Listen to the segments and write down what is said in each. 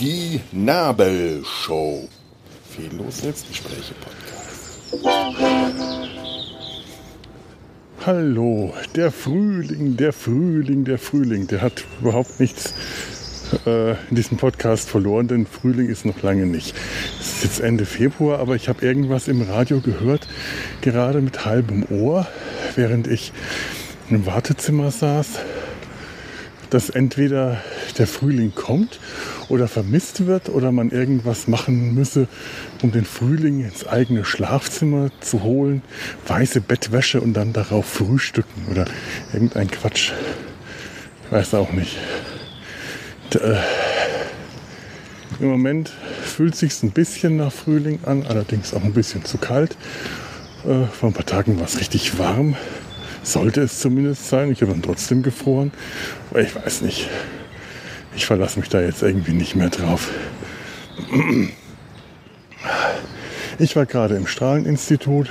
Die Nabelshow. Fehllos Selbstgespräche Podcast. Hallo, der Frühling, der Frühling, der Frühling, der hat überhaupt nichts äh, in diesem Podcast verloren, denn Frühling ist noch lange nicht. Es ist jetzt Ende Februar, aber ich habe irgendwas im Radio gehört, gerade mit halbem Ohr, während ich im Wartezimmer saß, dass entweder der Frühling kommt oder vermisst wird oder man irgendwas machen müsse, um den Frühling ins eigene Schlafzimmer zu holen, weiße Bettwäsche und dann darauf frühstücken oder irgendein Quatsch. Ich weiß auch nicht. D äh, Im Moment fühlt sich ein bisschen nach Frühling an, allerdings auch ein bisschen zu kalt. Äh, vor ein paar Tagen war es richtig warm. Sollte es zumindest sein. Ich habe dann trotzdem gefroren. Aber ich weiß nicht. Ich verlasse mich da jetzt irgendwie nicht mehr drauf. Ich war gerade im Strahleninstitut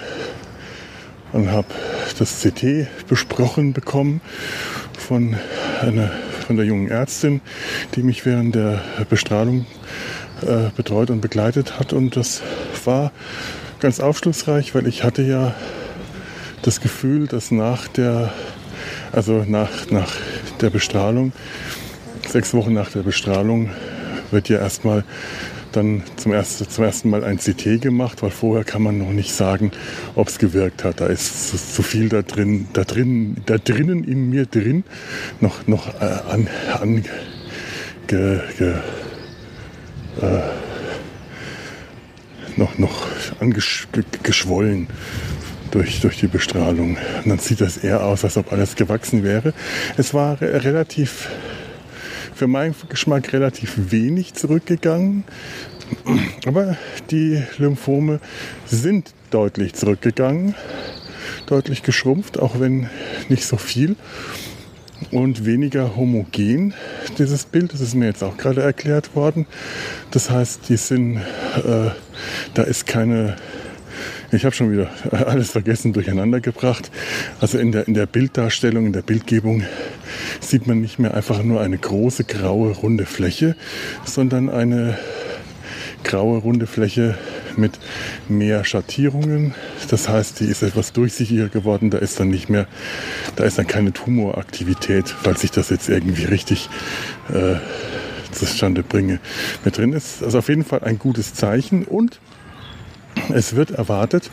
und habe das CT besprochen bekommen von, einer, von der jungen Ärztin, die mich während der Bestrahlung äh, betreut und begleitet hat. Und das war ganz aufschlussreich, weil ich hatte ja das Gefühl, dass nach der, also nach, nach der Bestrahlung, sechs Wochen nach der Bestrahlung, wird ja erstmal dann zum ersten, zum ersten Mal ein CT gemacht, weil vorher kann man noch nicht sagen, ob es gewirkt hat. Da ist zu, zu, viel da drin, da drin, da drinnen in mir drin noch, noch äh, an, an ge, ge, äh, noch, noch angeschwollen durch, durch die Bestrahlung. Und dann sieht das eher aus, als ob alles gewachsen wäre. Es war relativ, für meinen Geschmack relativ wenig zurückgegangen. Aber die Lymphome sind deutlich zurückgegangen, deutlich geschrumpft, auch wenn nicht so viel und weniger homogen, dieses Bild. Das ist mir jetzt auch gerade erklärt worden. Das heißt, die sind, äh, da ist keine ich habe schon wieder alles vergessen, durcheinander gebracht. Also in der, in der Bilddarstellung, in der Bildgebung sieht man nicht mehr einfach nur eine große graue runde Fläche, sondern eine graue runde Fläche mit mehr Schattierungen. Das heißt, die ist etwas durchsichtiger geworden. Da ist dann nicht mehr, da ist dann keine Tumoraktivität, falls ich das jetzt irgendwie richtig äh, zustande bringe. Mit drin ist also auf jeden Fall ein gutes Zeichen und es wird erwartet,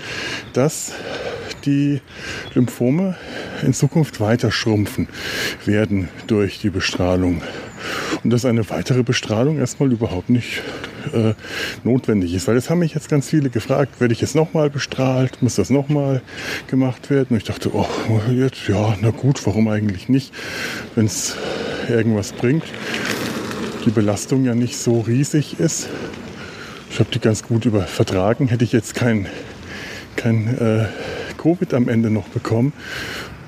dass die Lymphome in Zukunft weiter schrumpfen werden durch die Bestrahlung. Und dass eine weitere Bestrahlung erstmal überhaupt nicht äh, notwendig ist. Weil das haben mich jetzt ganz viele gefragt, werde ich jetzt nochmal bestrahlt, muss das nochmal gemacht werden? Und ich dachte, oh, jetzt, ja, na gut, warum eigentlich nicht, wenn es irgendwas bringt. Die Belastung ja nicht so riesig ist. Ich habe die ganz gut über vertragen. Hätte ich jetzt kein, kein äh, Covid am Ende noch bekommen,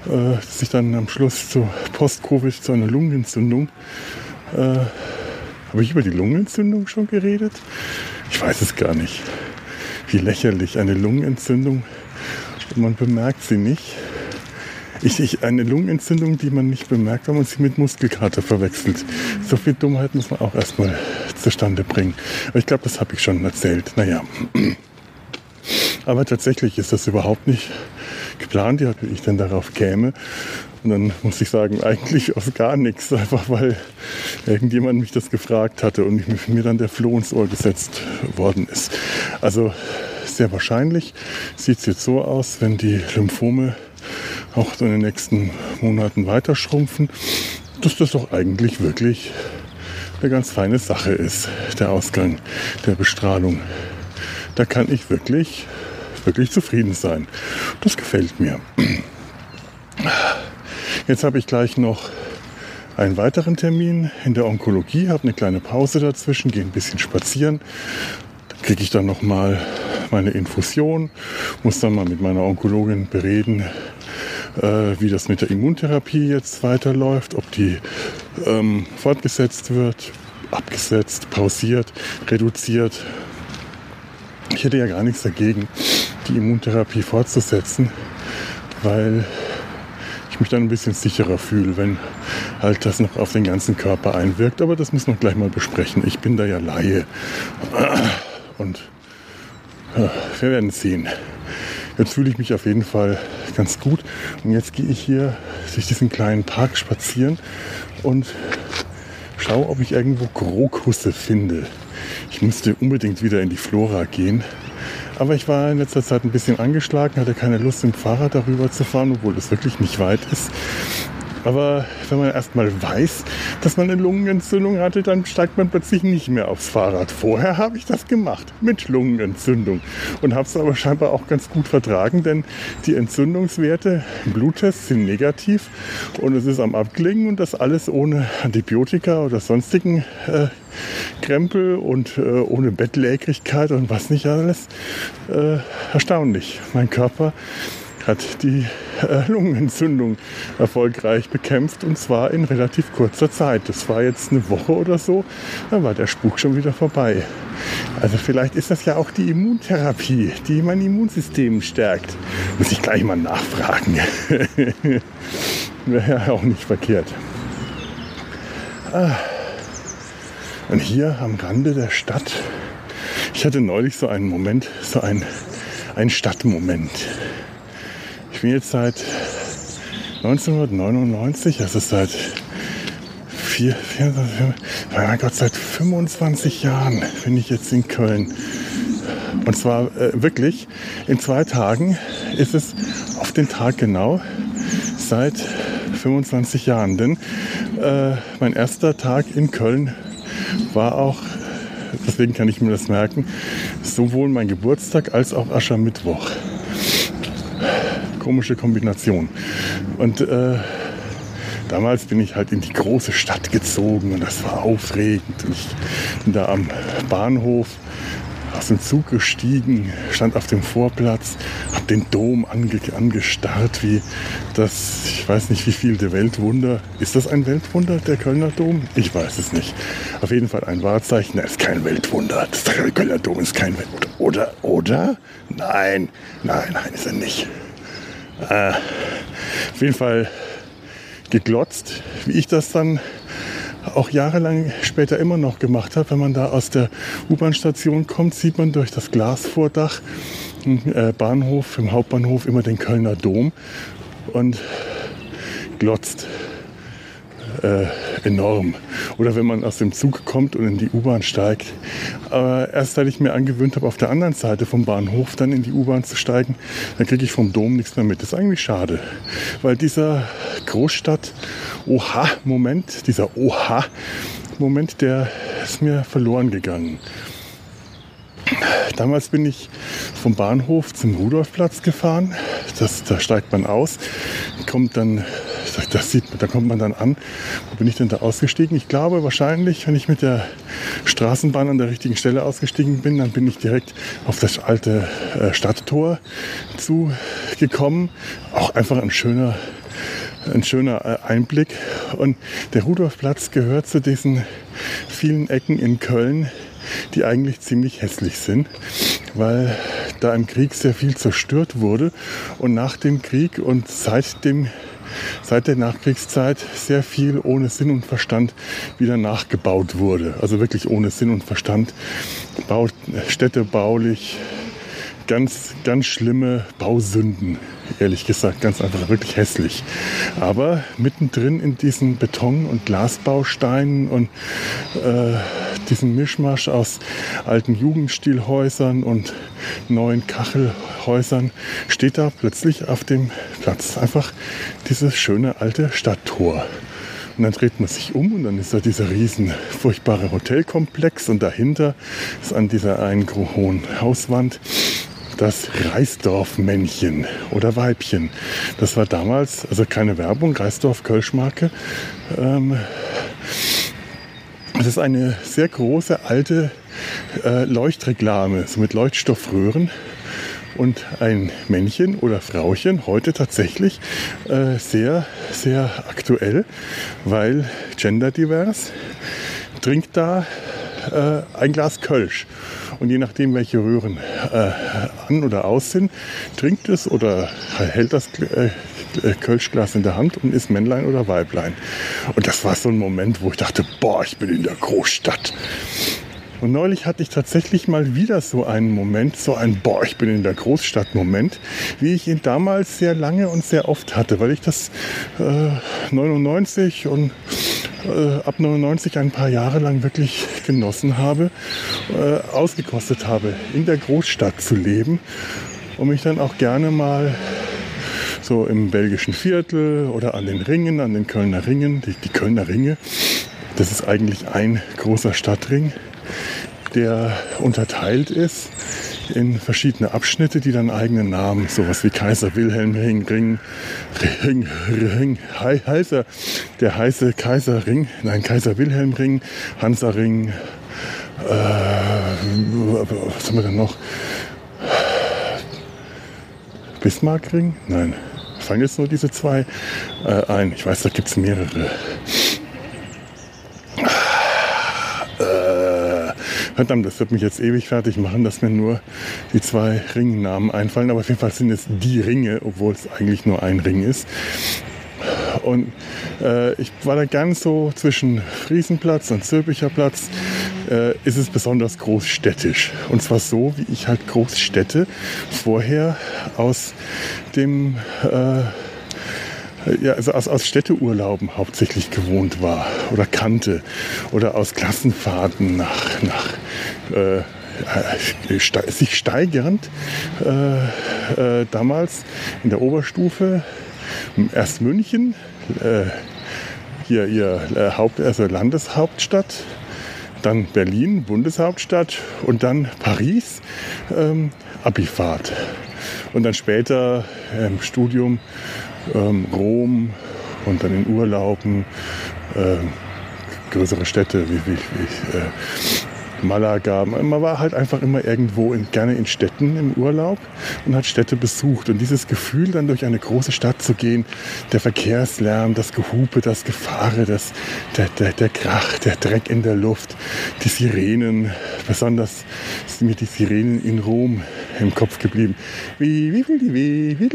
äh, dass ich dann am Schluss zu Post-Covid zu einer Lungenentzündung. Äh, habe ich über die Lungenentzündung schon geredet? Ich weiß es gar nicht. Wie lächerlich. Eine Lungenentzündung man bemerkt sie nicht. Ich, ich, eine Lungenentzündung, die man nicht bemerkt, wenn man sie mit Muskelkater verwechselt. So viel Dummheit muss man auch erstmal zustande bringen. Aber ich glaube, das habe ich schon erzählt. Naja. Aber tatsächlich ist das überhaupt nicht geplant, wie ich denn darauf käme. Und dann muss ich sagen, eigentlich aus gar nichts, einfach weil irgendjemand mich das gefragt hatte und mir dann der Floh ins Ohr gesetzt worden ist. Also sehr wahrscheinlich sieht es jetzt so aus, wenn die Lymphome auch in den nächsten Monaten weiter schrumpfen, dass das doch eigentlich wirklich eine ganz feine Sache ist, der Ausgang der Bestrahlung. Da kann ich wirklich, wirklich zufrieden sein. Das gefällt mir. Jetzt habe ich gleich noch einen weiteren Termin in der Onkologie, habe eine kleine Pause dazwischen, gehe ein bisschen spazieren. Da kriege ich dann noch mal meine Infusion, muss dann mal mit meiner Onkologin bereden, äh, wie das mit der Immuntherapie jetzt weiterläuft, ob die ähm, fortgesetzt wird, abgesetzt, pausiert, reduziert. Ich hätte ja gar nichts dagegen, die Immuntherapie fortzusetzen. weil ich mich dann ein bisschen sicherer fühle, wenn halt das noch auf den ganzen Körper einwirkt. Aber das müssen wir gleich mal besprechen. Ich bin da ja Laie. Und ja, wir werden sehen. Jetzt fühle ich mich auf jeden Fall ganz gut. Und jetzt gehe ich hier durch diesen kleinen Park spazieren und schaue, ob ich irgendwo Krokusse finde. Ich müsste unbedingt wieder in die Flora gehen. Aber ich war in letzter Zeit ein bisschen angeschlagen, hatte keine Lust, im Fahrrad darüber zu fahren, obwohl es wirklich nicht weit ist. Aber wenn man erstmal weiß, dass man eine Lungenentzündung hatte, dann steigt man plötzlich nicht mehr aufs Fahrrad. Vorher habe ich das gemacht mit Lungenentzündung und habe es aber scheinbar auch ganz gut vertragen, denn die Entzündungswerte im Bluttest sind negativ und es ist am Abklingen und das alles ohne Antibiotika oder sonstigen äh, Krempel und äh, ohne Bettlägerigkeit und was nicht alles. Äh, erstaunlich. Mein Körper hat die äh, Lungenentzündung erfolgreich bekämpft und zwar in relativ kurzer Zeit. Das war jetzt eine Woche oder so, dann war der Spuk schon wieder vorbei. Also vielleicht ist das ja auch die Immuntherapie, die mein Immunsystem stärkt. Muss ich gleich mal nachfragen. Wäre ja auch nicht verkehrt. Ah. Und hier am Rande der Stadt, ich hatte neulich so einen Moment, so ein, ein Stadtmoment. Ich bin jetzt seit 1999, also seit vier, vier, vier, mein Gott, seit 25 Jahren bin ich jetzt in Köln. Und zwar äh, wirklich, in zwei Tagen ist es auf den Tag genau seit 25 Jahren. Denn äh, mein erster Tag in Köln war auch, deswegen kann ich mir das merken, sowohl mein Geburtstag als auch Aschermittwoch komische Kombination. Und äh, damals bin ich halt in die große Stadt gezogen und das war aufregend. Und ich bin da am Bahnhof aus dem Zug gestiegen, stand auf dem Vorplatz, habe den Dom ange angestarrt, wie das, ich weiß nicht wie viel, der Weltwunder. Ist das ein Weltwunder, der Kölner Dom? Ich weiß es nicht. Auf jeden Fall ein Wahrzeichen, er ist kein Weltwunder. Das Kölner Dom ist kein Weltwunder. Oder, oder? Nein, nein, nein, ist er nicht. Äh, auf jeden Fall geglotzt, wie ich das dann auch jahrelang später immer noch gemacht habe. Wenn man da aus der U-Bahn-Station kommt, sieht man durch das Glasvordach im äh, Bahnhof, im Hauptbahnhof immer den Kölner Dom und glotzt äh, enorm. Oder wenn man aus dem Zug kommt und in die U-Bahn steigt. Aber erst seit ich mir angewöhnt habe, auf der anderen Seite vom Bahnhof dann in die U-Bahn zu steigen, dann kriege ich vom Dom nichts mehr mit. Das ist eigentlich schade, weil dieser Großstadt-Oha-Moment, dieser Oha-Moment, der ist mir verloren gegangen. Damals bin ich vom Bahnhof zum Rudolfplatz gefahren. Das, da steigt man aus, kommt dann das sieht, da kommt man dann an. Wo bin ich denn da ausgestiegen? Ich glaube wahrscheinlich, wenn ich mit der Straßenbahn an der richtigen Stelle ausgestiegen bin, dann bin ich direkt auf das alte äh, Stadttor zugekommen. Auch einfach ein schöner ein schöner äh, Einblick. Und der Rudolfplatz gehört zu diesen vielen Ecken in Köln, die eigentlich ziemlich hässlich sind, weil da im Krieg sehr viel zerstört wurde und nach dem Krieg und seit dem seit der Nachkriegszeit sehr viel ohne Sinn und Verstand wieder nachgebaut wurde. Also wirklich ohne Sinn und Verstand. Baut, städtebaulich, ganz, ganz schlimme Bausünden, ehrlich gesagt, ganz einfach wirklich hässlich. Aber mittendrin in diesen Beton- und Glasbausteinen und äh, diesem Mischmasch aus alten Jugendstilhäusern und neuen Kachelhäusern steht da plötzlich auf dem Platz einfach dieses schöne alte Stadttor. Und dann dreht man sich um und dann ist da dieser riesen furchtbare Hotelkomplex und dahinter ist an dieser einen hohen Hauswand das Reisdorf-Männchen oder Weibchen. Das war damals, also keine Werbung, Reisdorf-Kölschmarke. Ähm, das ist eine sehr große alte äh, Leuchtreklame, so mit Leuchtstoffröhren und ein Männchen oder Frauchen, heute tatsächlich äh, sehr, sehr aktuell, weil genderdivers, trinkt da äh, ein Glas Kölsch. Und je nachdem, welche Röhren äh, an oder aus sind, trinkt es oder hält das äh, Kölschglas in der Hand und ist Männlein oder Weiblein. Und das war so ein Moment, wo ich dachte, boah, ich bin in der Großstadt. Und neulich hatte ich tatsächlich mal wieder so einen Moment, so ein Boah, ich bin in der Großstadt-Moment, wie ich ihn damals sehr lange und sehr oft hatte, weil ich das äh, 99 und äh, ab 99 ein paar Jahre lang wirklich genossen habe, äh, ausgekostet habe, in der Großstadt zu leben und mich dann auch gerne mal so im belgischen Viertel oder an den Ringen, an den Kölner Ringen, die, die Kölner Ringe, das ist eigentlich ein großer Stadtring, der unterteilt ist in verschiedene Abschnitte, die dann eigene Namen, sowas wie Kaiser Wilhelm Ring, Ring, Ring, Ring, heißer, der heiße Kaiser Ring, nein, Kaiser Wilhelm Ring, Hansa Ring, äh, was haben wir denn noch? Bismarck Ring? Nein, fallen jetzt nur diese zwei äh, ein. Ich weiß, da gibt es mehrere. Verdammt, das wird mich jetzt ewig fertig machen, dass mir nur die zwei Ringnamen einfallen. Aber auf jeden Fall sind es die Ringe, obwohl es eigentlich nur ein Ring ist. Und äh, ich war da ganz so zwischen Friesenplatz und Zülpicher Platz. Äh, ist es besonders großstädtisch. Und zwar so, wie ich halt Großstädte vorher aus dem äh, ja, also aus, aus Städteurlauben hauptsächlich gewohnt war oder kannte oder aus Klassenfahrten nach, nach äh, sich steigernd äh, äh, damals in der Oberstufe erst München, äh, hier ihr äh, Haupt, also Landeshauptstadt, dann Berlin, Bundeshauptstadt und dann Paris, ähm, Abifahrt. Und dann später im ähm, Studium ähm, Rom und dann in Urlauben äh, größere Städte wie, wie, wie äh, Malaga. Man war halt einfach immer irgendwo, in, gerne in Städten im Urlaub und hat Städte besucht. Und dieses Gefühl, dann durch eine große Stadt zu gehen, der Verkehrslärm, das Gehupe, das Gefahre, das, der, der, der Krach, der Dreck in der Luft, die Sirenen, besonders sind mir die Sirenen in Rom im Kopf geblieben. Wie, wie wie will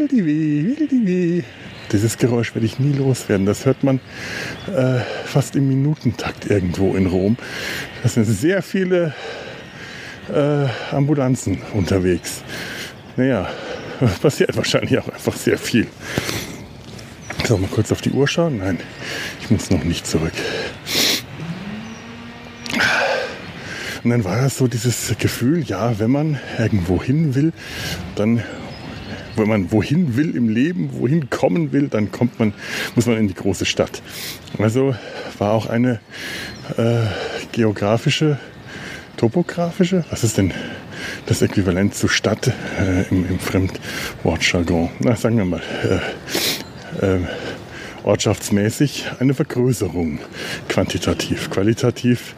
die weh, wie will die weh. Dieses Geräusch werde ich nie loswerden. Das hört man äh, fast im Minutentakt irgendwo in Rom. Das sind sehr viele äh, Ambulanzen unterwegs. Naja, passiert wahrscheinlich auch einfach sehr viel. So, mal kurz auf die Uhr schauen. Nein, ich muss noch nicht zurück. Und dann war das so dieses Gefühl, ja, wenn man irgendwo hin will, dann wenn man wohin will im Leben, wohin kommen will, dann kommt man, muss man in die große Stadt. Also war auch eine äh, geografische, topografische, was ist denn das Äquivalent zu Stadt äh, im, im Fremdwortjargon? Na, sagen wir mal, äh, äh ortschaftsmäßig eine Vergrößerung, quantitativ. Qualitativ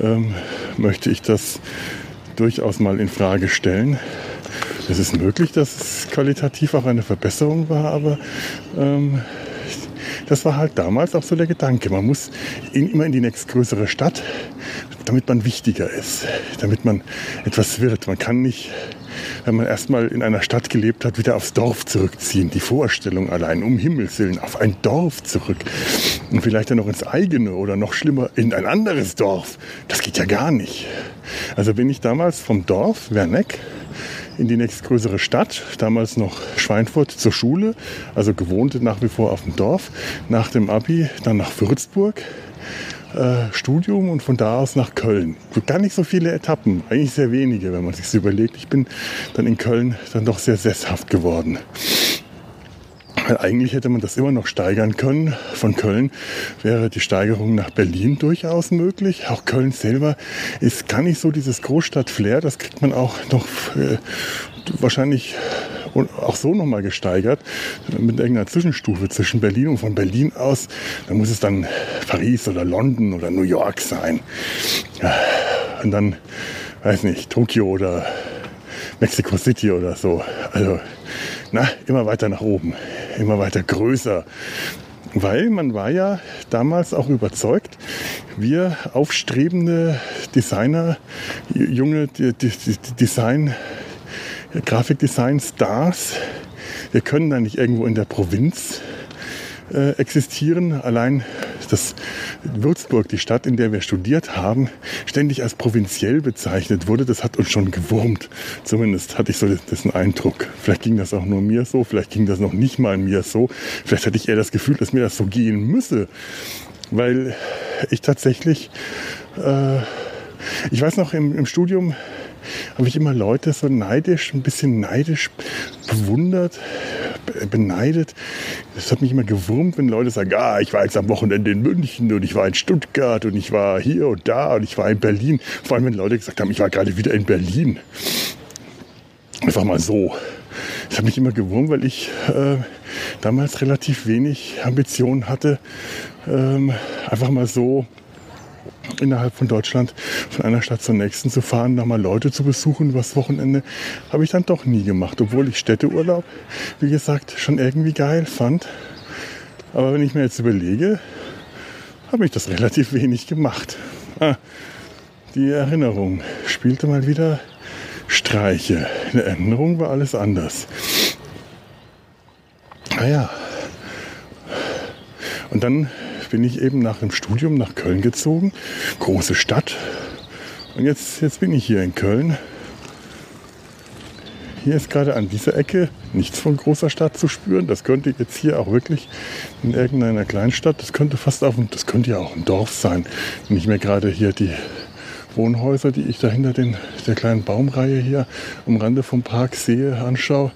ähm, möchte ich das durchaus mal in Frage stellen. Es ist möglich, dass es qualitativ auch eine Verbesserung war, aber ähm, das war halt damals auch so der Gedanke. Man muss in, immer in die nächstgrößere Stadt, damit man wichtiger ist, damit man etwas wird. Man kann nicht, wenn man erstmal in einer Stadt gelebt hat, wieder aufs Dorf zurückziehen. Die Vorstellung allein, um Himmels Willen, auf ein Dorf zurück. Und vielleicht dann noch ins eigene oder noch schlimmer, in ein anderes Dorf. Das geht ja gar nicht. Also bin ich damals vom Dorf, Werneck, in die nächstgrößere Stadt, damals noch Schweinfurt zur Schule, also gewohnt nach wie vor auf dem Dorf, nach dem Abi dann nach Würzburg. Äh, Studium und von da aus nach Köln. Gar nicht so viele Etappen, eigentlich sehr wenige, wenn man sich überlegt. Ich bin dann in Köln dann doch sehr sesshaft geworden. Weil eigentlich hätte man das immer noch steigern können. Von Köln wäre die Steigerung nach Berlin durchaus möglich. Auch Köln selber ist gar nicht so dieses Großstadt-Flair. Das kriegt man auch noch äh, wahrscheinlich auch so nochmal gesteigert mit irgendeiner Zwischenstufe zwischen Berlin und von Berlin aus. Da muss es dann Paris oder London oder New York sein. Und dann, weiß nicht, Tokio oder Mexico City oder so. Also, na, immer weiter nach oben immer weiter größer. Weil man war ja damals auch überzeugt, wir aufstrebende Designer, junge Design, Grafikdesign-Stars, wir können da nicht irgendwo in der Provinz äh, existieren. Allein dass Würzburg, die Stadt, in der wir studiert haben, ständig als provinziell bezeichnet wurde, das hat uns schon gewurmt. Zumindest hatte ich so diesen Eindruck. Vielleicht ging das auch nur mir so, vielleicht ging das noch nicht mal mir so. Vielleicht hatte ich eher das Gefühl, dass mir das so gehen müsse. Weil ich tatsächlich, äh, ich weiß noch, im, im Studium habe ich immer Leute so neidisch, ein bisschen neidisch bewundert, beneidet. Das hat mich immer gewurmt, wenn Leute sagen, ah, ich war jetzt am Wochenende in München und ich war in Stuttgart und ich war hier und da und ich war in Berlin. Vor allem, wenn Leute gesagt haben, ich war gerade wieder in Berlin. Einfach mal so. Das hat mich immer gewurmt, weil ich äh, damals relativ wenig Ambitionen hatte, ähm, einfach mal so innerhalb von Deutschland von einer Stadt zur nächsten zu fahren, da mal Leute zu besuchen übers Wochenende, habe ich dann doch nie gemacht, obwohl ich Städteurlaub, wie gesagt, schon irgendwie geil fand. Aber wenn ich mir jetzt überlege, habe ich das relativ wenig gemacht. Ah, die Erinnerung spielte mal wieder Streiche. In der Erinnerung war alles anders. Naja. Ah Und dann bin ich eben nach dem Studium nach Köln gezogen. Große Stadt. Und jetzt, jetzt bin ich hier in Köln. Hier ist gerade an dieser Ecke nichts von großer Stadt zu spüren. Das könnte jetzt hier auch wirklich in irgendeiner Kleinstadt, das könnte fast auf, das könnte ja auch ein Dorf sein. Ich mir gerade hier die Wohnhäuser, die ich da hinter den, der kleinen Baumreihe hier am Rande vom Park sehe, anschaue.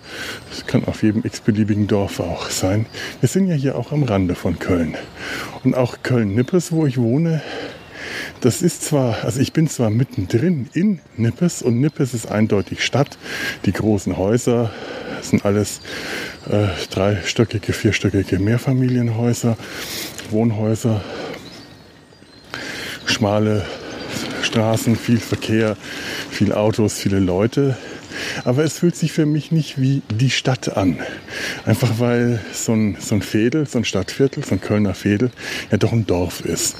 Das kann auf jedem x-beliebigen Dorf auch sein. Wir sind ja hier auch am Rande von Köln. Und auch Köln-Nippes, wo ich wohne, das ist zwar, also ich bin zwar mittendrin in Nippes und Nippes ist eindeutig Stadt. Die großen Häuser sind alles äh, dreistöckige, vierstöckige Mehrfamilienhäuser, Wohnhäuser, schmale Straßen, viel Verkehr, viel Autos, viele Leute. Aber es fühlt sich für mich nicht wie die Stadt an. Einfach weil so ein, so ein Fädel, so ein Stadtviertel, so ein Kölner Fädel ja doch ein Dorf ist.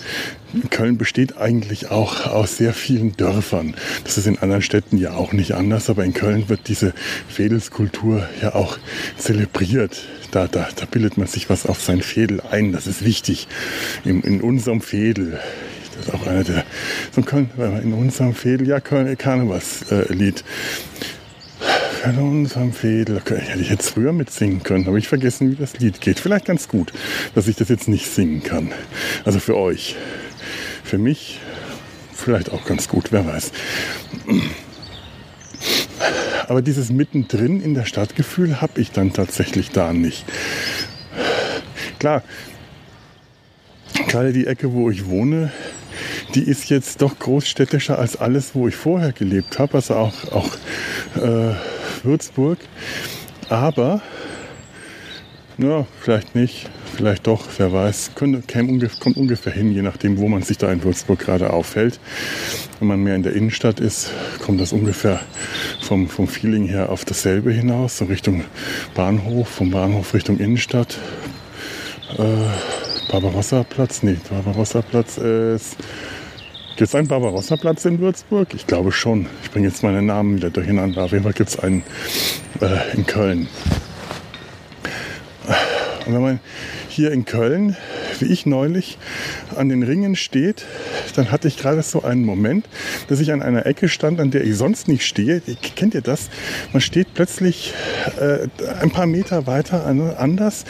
Köln besteht eigentlich auch aus sehr vielen Dörfern. Das ist in anderen Städten ja auch nicht anders, aber in Köln wird diese Fädelskultur ja auch zelebriert. Da, da, da bildet man sich was auf sein Fädel ein. Das ist wichtig. In, in unserem Fädel das ist auch einer der, so Köln, in unserem Fädel, ja, Köln, Karnevals-Lied. Äh, in unserem Fädel, hätte ich jetzt früher mitsingen können, habe ich vergessen, wie das Lied geht. Vielleicht ganz gut, dass ich das jetzt nicht singen kann. Also für euch. Für mich vielleicht auch ganz gut, wer weiß. Aber dieses mittendrin in der Stadtgefühl habe ich dann tatsächlich da nicht. Klar, gerade die Ecke, wo ich wohne, die ist jetzt doch großstädtischer als alles, wo ich vorher gelebt habe, also auch, auch äh, Würzburg. Aber, ja, vielleicht nicht, vielleicht doch, wer weiß, könnte, käme, kommt ungefähr hin, je nachdem, wo man sich da in Würzburg gerade aufhält. Wenn man mehr in der Innenstadt ist, kommt das ungefähr vom, vom Feeling her auf dasselbe hinaus, so Richtung Bahnhof, vom Bahnhof Richtung Innenstadt. Äh, Barbarossa-Platz, nee, Barbarossa-Platz ist Gibt es einen Barbarossa-Platz in Würzburg? Ich glaube schon. Ich bringe jetzt meine Namen wieder durcheinander. Auf jeden Fall gibt es einen äh, in Köln. Und wenn man hier in Köln, wie ich neulich, an den Ringen steht, dann hatte ich gerade so einen Moment, dass ich an einer Ecke stand, an der ich sonst nicht stehe. Kennt ihr das? Man steht plötzlich äh, ein paar Meter weiter anders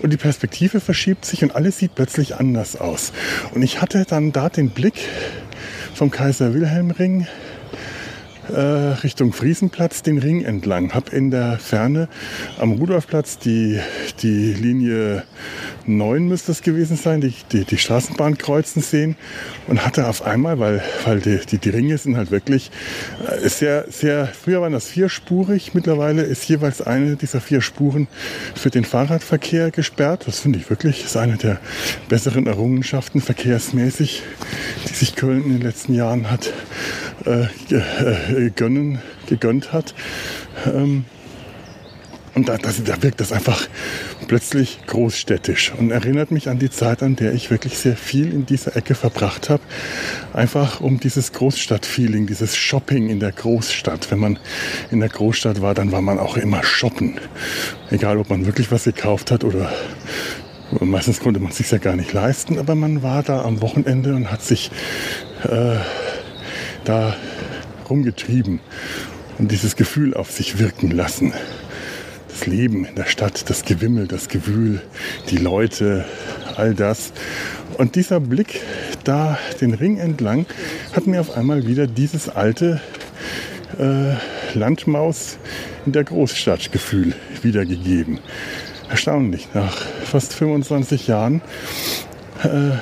und die Perspektive verschiebt sich und alles sieht plötzlich anders aus. Und ich hatte dann da den Blick vom Kaiser Wilhelm Ring äh, Richtung Friesenplatz den Ring entlang. Hab in der Ferne am Rudolfplatz die, die Linie 9 müsste es gewesen sein, die, die, die Straßenbahn kreuzen sehen und hatte auf einmal, weil, weil die, die, die Ringe sind halt wirklich äh, sehr, sehr, früher waren das vierspurig, mittlerweile ist jeweils eine dieser vier Spuren für den Fahrradverkehr gesperrt. Das finde ich wirklich, ist eine der besseren Errungenschaften verkehrsmäßig, die sich Köln in den letzten Jahren hat äh, äh, gönnen, gegönnt hat. Ähm, Und da, das, da wirkt das einfach plötzlich großstädtisch und erinnert mich an die Zeit, an der ich wirklich sehr viel in dieser Ecke verbracht habe. Einfach um dieses Großstadtfeeling, dieses Shopping in der Großstadt. Wenn man in der Großstadt war, dann war man auch immer shoppen. Egal, ob man wirklich was gekauft hat oder meistens konnte man es sich ja gar nicht leisten, aber man war da am Wochenende und hat sich äh, da rumgetrieben und dieses Gefühl auf sich wirken lassen. Das Leben in der Stadt, das Gewimmel, das Gewühl, die Leute, all das. Und dieser Blick da den Ring entlang hat mir auf einmal wieder dieses alte äh, Landmaus in der Großstadt-Gefühl wiedergegeben. Erstaunlich, nach fast 25 Jahren äh,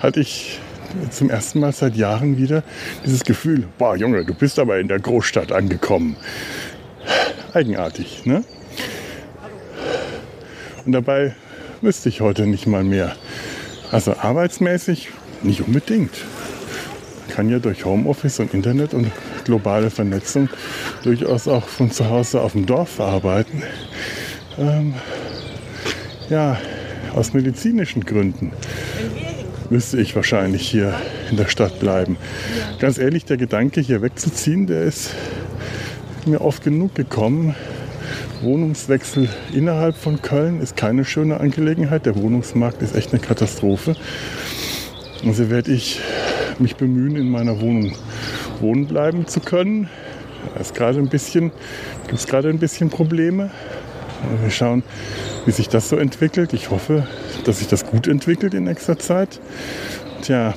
hatte ich zum ersten Mal seit Jahren wieder dieses Gefühl, boah Junge, du bist aber in der Großstadt angekommen. Eigenartig, ne? Und dabei wüsste ich heute nicht mal mehr. Also arbeitsmäßig nicht unbedingt. Kann ja durch Homeoffice und Internet und globale Vernetzung durchaus auch von zu Hause auf dem Dorf arbeiten. Ähm, ja, aus medizinischen Gründen müsste ich wahrscheinlich hier in der Stadt bleiben. Ganz ehrlich, der Gedanke, hier wegzuziehen, der ist mir oft genug gekommen. Wohnungswechsel innerhalb von Köln ist keine schöne Angelegenheit. Der Wohnungsmarkt ist echt eine Katastrophe. Also werde ich mich bemühen, in meiner Wohnung wohnen bleiben zu können. Da gibt es gerade ein bisschen Probleme. Wir schauen, wie sich das so entwickelt. Ich hoffe, dass sich das gut entwickelt in nächster Zeit. Tja,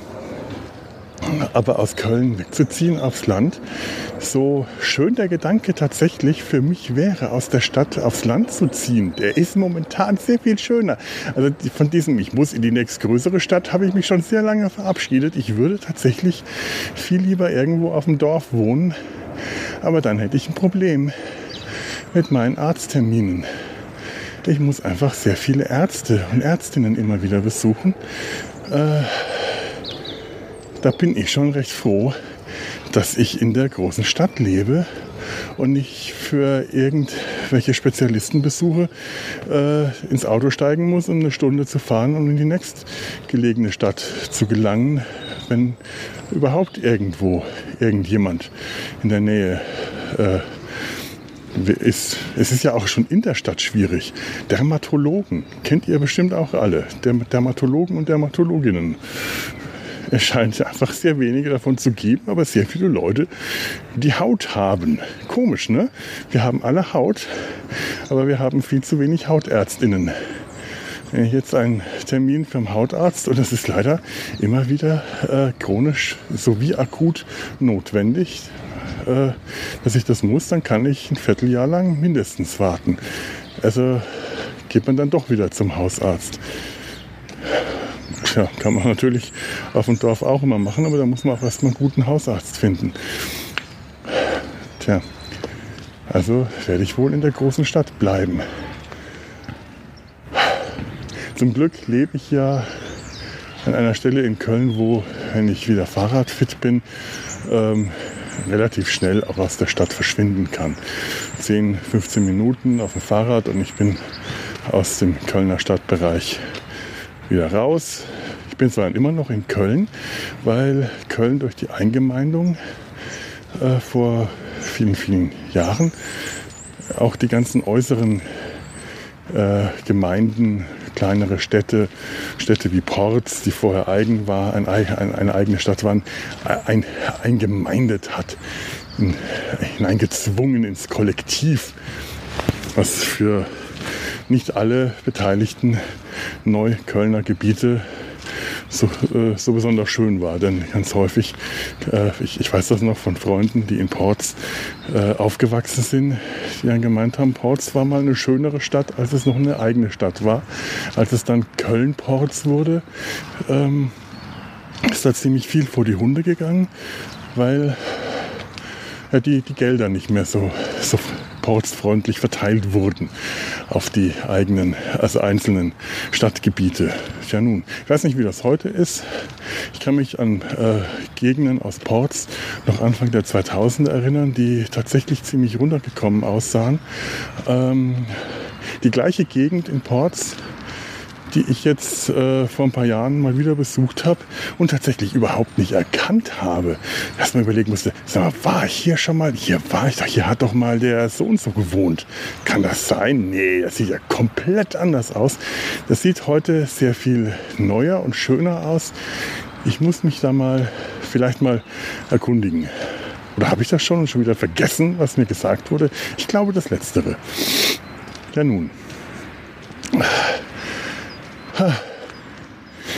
aber aus Köln wegzuziehen aufs Land, so schön der Gedanke tatsächlich für mich wäre, aus der Stadt aufs Land zu ziehen, der ist momentan sehr viel schöner. Also von diesem, ich muss in die nächstgrößere Stadt, habe ich mich schon sehr lange verabschiedet. Ich würde tatsächlich viel lieber irgendwo auf dem Dorf wohnen, aber dann hätte ich ein Problem mit meinen Arztterminen. Ich muss einfach sehr viele Ärzte und Ärztinnen immer wieder besuchen. Äh, da bin ich schon recht froh, dass ich in der großen Stadt lebe und nicht für irgendwelche Spezialistenbesuche äh, ins Auto steigen muss, um eine Stunde zu fahren und in die nächstgelegene Stadt zu gelangen, wenn überhaupt irgendwo irgendjemand in der Nähe äh, ist, es ist ja auch schon in der Stadt schwierig. Dermatologen kennt ihr bestimmt auch alle. Dermatologen und Dermatologinnen. Es scheint einfach sehr wenige davon zu geben, aber sehr viele Leute, die Haut haben. Komisch, ne? Wir haben alle Haut, aber wir haben viel zu wenig Hautärztinnen. Jetzt einen Termin vom Hautarzt und das ist leider immer wieder äh, chronisch sowie akut notwendig, äh, dass ich das muss, dann kann ich ein Vierteljahr lang mindestens warten. Also geht man dann doch wieder zum Hausarzt. Tja, kann man natürlich auf dem Dorf auch immer machen, aber da muss man auch erstmal einen guten Hausarzt finden. Tja, also werde ich wohl in der großen Stadt bleiben. Zum Glück lebe ich ja an einer Stelle in Köln, wo, wenn ich wieder Fahrradfit bin, ähm, relativ schnell auch aus der Stadt verschwinden kann. 10, 15 Minuten auf dem Fahrrad und ich bin aus dem Kölner Stadtbereich wieder raus. Ich bin zwar immer noch in Köln, weil Köln durch die Eingemeindung äh, vor vielen, vielen Jahren auch die ganzen äußeren äh, Gemeinden kleinere Städte, Städte wie Porz, die vorher eigen war, ein, ein, eine eigene Stadt waren, ein, eingemeindet hat, hineingezwungen ins Kollektiv, was für nicht alle beteiligten Neuköllner Gebiete so, äh, so besonders schön war. Denn ganz häufig, äh, ich, ich, weiß das noch von Freunden, die in Ports äh, aufgewachsen sind, die dann gemeint haben, Ports war mal eine schönere Stadt, als es noch eine eigene Stadt war. Als es dann Köln-Ports wurde, ähm, ist da ziemlich viel vor die Hunde gegangen, weil ja, die, die Gelder nicht mehr so, so portsfreundlich verteilt wurden auf die eigenen, also einzelnen Stadtgebiete. Ja nun, ich weiß nicht, wie das heute ist. Ich kann mich an äh, Gegenden aus Ports noch Anfang der 2000er erinnern, die tatsächlich ziemlich runtergekommen aussahen. Ähm, die gleiche Gegend in Ports die ich jetzt äh, vor ein paar Jahren mal wieder besucht habe und tatsächlich überhaupt nicht erkannt habe. Dass man überlegen musste, sag mal, war ich hier schon mal? Hier war ich doch, hier hat doch mal der so und so gewohnt. Kann das sein? Nee, das sieht ja komplett anders aus. Das sieht heute sehr viel neuer und schöner aus. Ich muss mich da mal vielleicht mal erkundigen. Oder habe ich das schon und schon wieder vergessen, was mir gesagt wurde? Ich glaube das Letztere. Ja nun.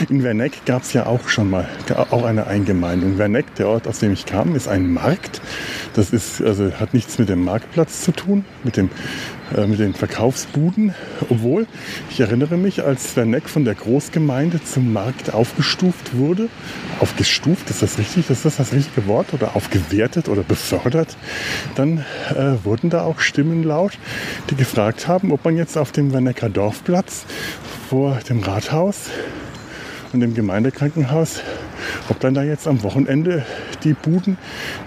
In Werneck gab es ja auch schon mal auch eine Eingemeindung. Werneck, der Ort, aus dem ich kam, ist ein Markt. Das ist, also, hat nichts mit dem Marktplatz zu tun, mit, dem, äh, mit den Verkaufsbuden. Obwohl, ich erinnere mich, als Werneck von der Großgemeinde zum Markt aufgestuft wurde, aufgestuft, ist das richtig? Ist das das richtige Wort? Oder aufgewertet oder befördert? Dann äh, wurden da auch Stimmen laut, die gefragt haben, ob man jetzt auf dem Wernecker Dorfplatz vor dem Rathaus und dem Gemeindekrankenhaus, ob dann da jetzt am Wochenende die Buden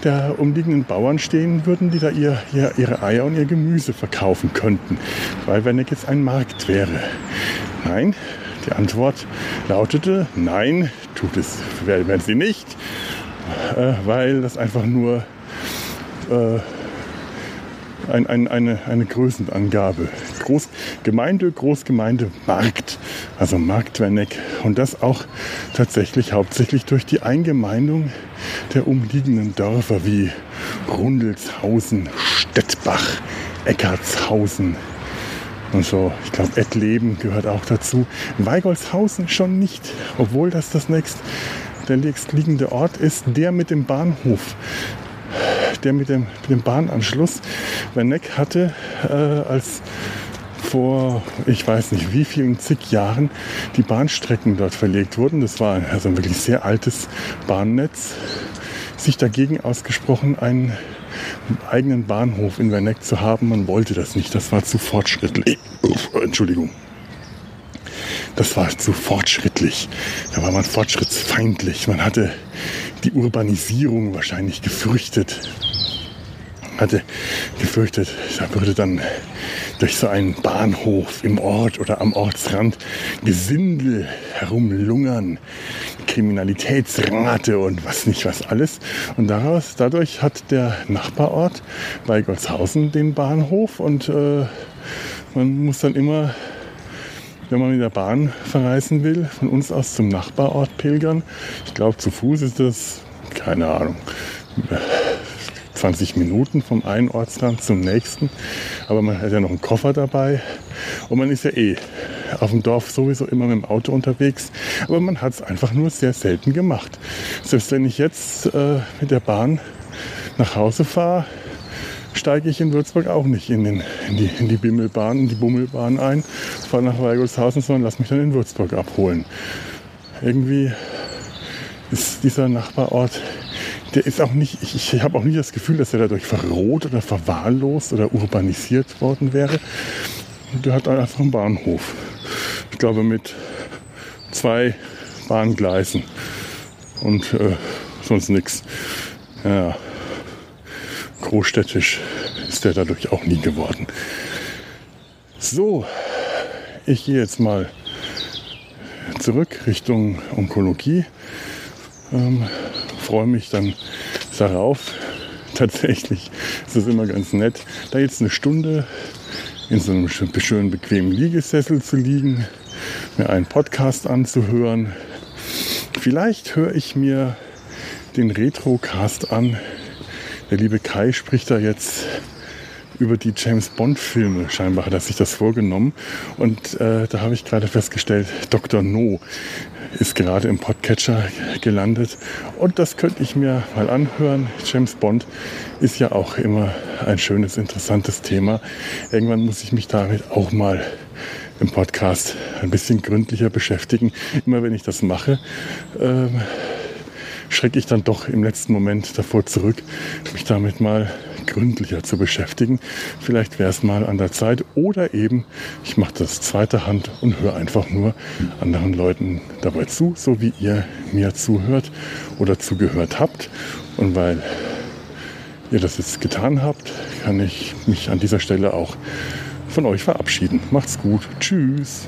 der umliegenden Bauern stehen würden, die da ihr, ihr, ihre Eier und ihr Gemüse verkaufen könnten, weil wenn jetzt ein Markt wäre. Nein, die Antwort lautete, nein, tut es, werden sie nicht, äh, weil das einfach nur äh, ein, ein, eine, eine Größenangabe. Groß, Gemeinde, Großgemeinde, Markt. Also Markt Werneck. Und das auch tatsächlich hauptsächlich durch die Eingemeindung der umliegenden Dörfer wie Rundelshausen, Stettbach, Eckartshausen und so. Ich glaube, Ettleben gehört auch dazu. Weigolshausen schon nicht, obwohl das das nächst, der nächstliegende Ort ist, der mit dem Bahnhof der mit dem, mit dem Bahnanschluss. Werneck hatte äh, als vor, ich weiß nicht wie vielen zig Jahren, die Bahnstrecken dort verlegt wurden. Das war also ein wirklich sehr altes Bahnnetz. Sich dagegen ausgesprochen, einen eigenen Bahnhof in Werneck zu haben. Man wollte das nicht. Das war zu fortschrittlich. Entschuldigung. Das war zu fortschrittlich. Da war man fortschrittsfeindlich. Man hatte die Urbanisierung wahrscheinlich gefürchtet hatte gefürchtet, da würde dann durch so einen Bahnhof im Ort oder am Ortsrand Gesindel herumlungern, Kriminalitätsrate und was nicht was alles. Und daraus, dadurch hat der Nachbarort bei Goldshausen den Bahnhof und äh, man muss dann immer wenn man mit der Bahn verreisen will, von uns aus zum Nachbarort pilgern. Ich glaube, zu Fuß ist das, keine Ahnung, 20 Minuten vom einen Ortsrand zum nächsten. Aber man hat ja noch einen Koffer dabei. Und man ist ja eh auf dem Dorf sowieso immer mit dem Auto unterwegs. Aber man hat es einfach nur sehr selten gemacht. Selbst wenn ich jetzt äh, mit der Bahn nach Hause fahre, steige ich in Würzburg auch nicht in, den, in, die, in die Bimmelbahn, in die Bummelbahn ein, fahre nach Weigelshausen, sondern lass mich dann in Würzburg abholen. Irgendwie ist dieser Nachbarort der ist auch nicht, ich, ich habe auch nicht das Gefühl, dass er dadurch verroht oder verwahrlost oder urbanisiert worden wäre. Der hat einfach einen Bahnhof. Ich glaube mit zwei Bahngleisen und äh, sonst nichts. Ja, großstädtisch ist der dadurch auch nie geworden. So, ich gehe jetzt mal zurück Richtung Onkologie. Ähm, freue mich dann darauf. Tatsächlich ist es immer ganz nett, da jetzt eine Stunde in so einem schönen bequemen Liegesessel zu liegen, mir einen Podcast anzuhören. Vielleicht höre ich mir den Retrocast an. Der liebe Kai spricht da jetzt über die James Bond-Filme. Scheinbar hat er sich das vorgenommen. Und äh, da habe ich gerade festgestellt, Dr. No ist gerade im Podcatcher gelandet. Und das könnte ich mir mal anhören. James Bond ist ja auch immer ein schönes, interessantes Thema. Irgendwann muss ich mich damit auch mal im Podcast ein bisschen gründlicher beschäftigen. Immer wenn ich das mache, ähm, schrecke ich dann doch im letzten Moment davor zurück, mich damit mal gründlicher zu beschäftigen. Vielleicht wäre es mal an der Zeit oder eben ich mache das zweite Hand und höre einfach nur anderen Leuten dabei zu, so wie ihr mir zuhört oder zugehört habt. Und weil ihr das jetzt getan habt, kann ich mich an dieser Stelle auch von euch verabschieden. Macht's gut. Tschüss.